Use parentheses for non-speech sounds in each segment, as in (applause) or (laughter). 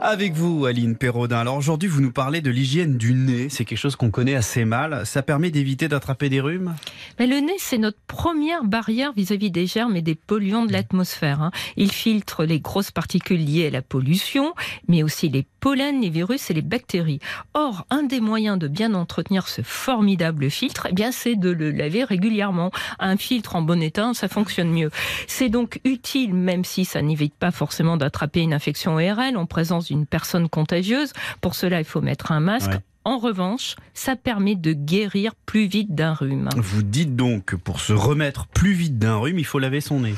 Avec vous, Aline Perraudin. Alors aujourd'hui, vous nous parlez de l'hygiène du nez. C'est quelque chose qu'on connaît assez mal. Ça permet d'éviter d'attraper des rhumes? Mais le nez, c'est notre première barrière vis-à-vis des germes et des polluants de l'atmosphère. hein. Il filtre les grosses particules liées à la pollution, mais aussi les pollens, les virus et les bactéries. Or, un des moyens de bien entretenir ce formidable filtre, eh bien, c'est de le laver régulièrement. Un filtre en bon état, ça fonctionne mieux. C'est donc utile, même si ça n'évite pas forcément d'attraper une infection ORL en présence d'une personne contagieuse. Pour cela, il faut mettre un masque. En revanche, ça permet de guérir plus vite d'un rhume. Vous dites donc que pour se remettre plus vite d'un rhume, il faut laver son nez.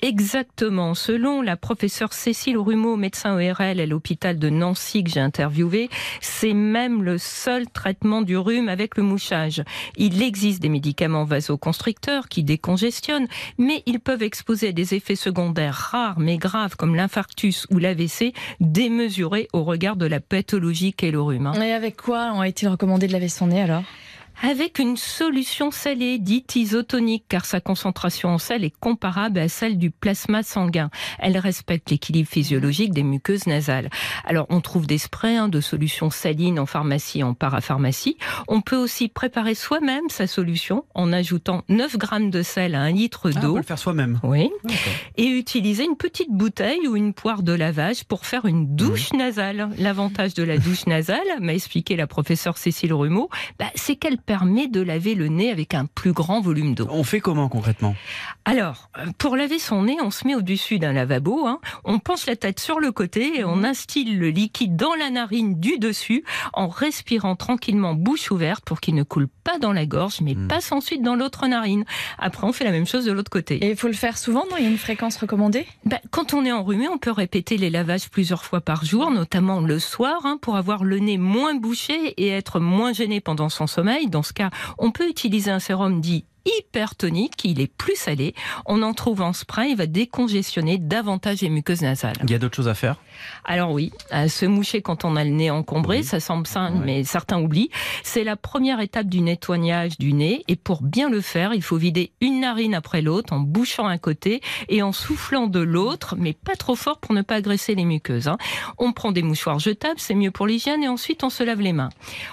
Exactement. Selon la professeure Cécile Rumeau, médecin ORL à l'hôpital de Nancy que j'ai interviewé, c'est même le seul traitement du rhume avec le mouchage. Il existe des médicaments vasoconstricteurs qui décongestionnent, mais ils peuvent exposer à des effets secondaires rares mais graves comme l'infarctus ou l'AVC, démesurés au regard de la pathologie qu'est le rhume. Et avec quoi ont-ils recommandé de laver son nez alors? Avec une solution salée dite isotonique car sa concentration en sel est comparable à celle du plasma sanguin. Elle respecte l'équilibre physiologique des muqueuses nasales. Alors on trouve des sprays hein, de solutions salines en pharmacie et en parapharmacie. On peut aussi préparer soi-même sa solution en ajoutant 9 grammes de sel à un litre Ah, on d'eau. peut le faire soi-même. Oui. Et utiliser une petite bouteille ou une poire de lavage pour faire une douche nasale. L'avantage de la douche nasale, m'a expliqué la professeure Cécile Rumeau, bah, c'est qu'elle permet de laver le nez avec un plus grand volume d'eau. On fait comment concrètement? Alors, euh, pour laver son nez, on se met au-dessus d'un lavabo, hein. on penche la tête sur le côté et on instille le liquide dans la narine du dessus en respirant tranquillement bouche ouverte pour qu'il ne coule pas dans la gorge, mais Mm. passe ensuite dans l'autre narine. Après, on fait la même chose de l'autre côté. Et il faut le faire souvent, non? Il y a une fréquence recommandée? Ben, quand on est enrhumé, on peut répéter les lavages plusieurs fois par jour, notamment le soir, hein, pour avoir le nez moins bouché et être moins gêné pendant son sommeil. Dans ce cas, on peut utiliser un sérum dit hypertonique, il est plus salé. On en trouve en spray, il va décongestionner davantage les muqueuses nasales. Il y a d'autres choses à faire? Alors oui, à se moucher quand on a le nez encombré, Oui. ça semble simple, mais certains oublient. C'est la première étape du nettoyage du nez, et pour bien le faire, il faut vider une narine après l'autre en bouchant un côté et en soufflant de l'autre, mais pas trop fort pour ne pas agresser les muqueuses. hein. On prend des mouchoirs jetables, c'est mieux pour l'hygiène, et ensuite on se lave les mains.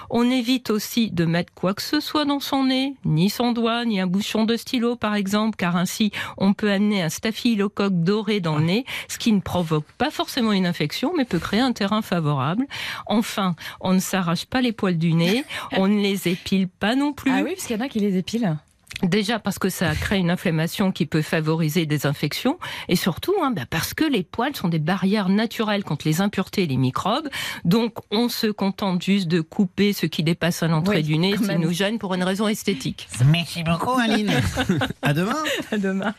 On évite aussi de mettre quoi que ce soit dans son nez, ni son doigt, ni un bouchon de stylo par exemple, car ainsi on peut amener un staphylocoque doré dans le nez, ce qui ne provoque pas forcément une infection, mais peut créer un terrain favorable. Enfin, on ne s'arrache pas les poils du nez, (laughs) on ne les épile pas non plus. Ah oui, parce qu'il y en a qui les épilent. Déjà parce que ça crée une inflammation qui peut favoriser des infections, et surtout hein, bah, parce que les poils sont des barrières naturelles contre les impuretés et les microbes. Donc on se contente juste de couper ce qui dépasse à l'entrée Oui, du nez, même. nous gêne pour une raison esthétique. Merci beaucoup, Aline. (laughs) à demain. À demain.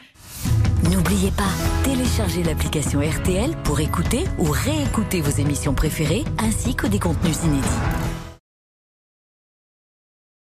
N'oubliez pas, téléchargez l'application RTL pour écouter ou réécouter vos émissions préférées ainsi que des contenus inédits.